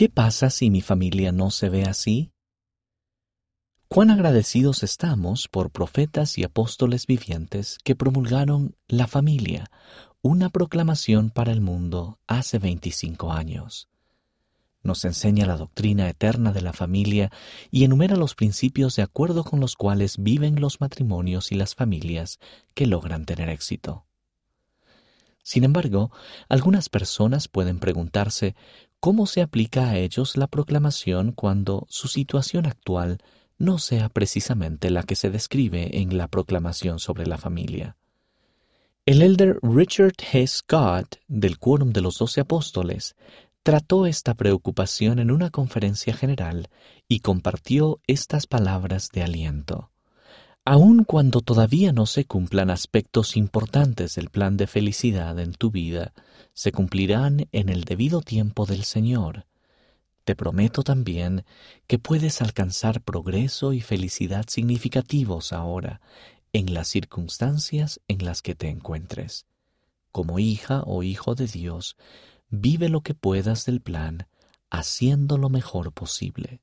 ¿Qué pasa si mi familia no se ve así? Cuán agradecidos estamos por profetas y apóstoles vivientes que promulgaron la familia, una proclamación para el mundo hace 25 años. Nos enseña la doctrina eterna de la familia y enumera los principios de acuerdo con los cuales viven los matrimonios y las familias que logran tener éxito. Sin embargo, algunas personas pueden preguntarse cómo se aplica a ellos la proclamación cuando su situación actual no sea precisamente la que se describe en la proclamación sobre la familia. El elder Richard H. Scott, del Quórum de los Doce Apóstoles, trató esta preocupación en una conferencia general y compartió estas palabras de aliento. Aun cuando todavía no se cumplan aspectos importantes del plan de felicidad en tu vida, se cumplirán en el debido tiempo del Señor, te prometo también que puedes alcanzar progreso y felicidad significativos ahora en las circunstancias en las que te encuentres. Como hija o hijo de Dios, vive lo que puedas del plan, haciendo lo mejor posible.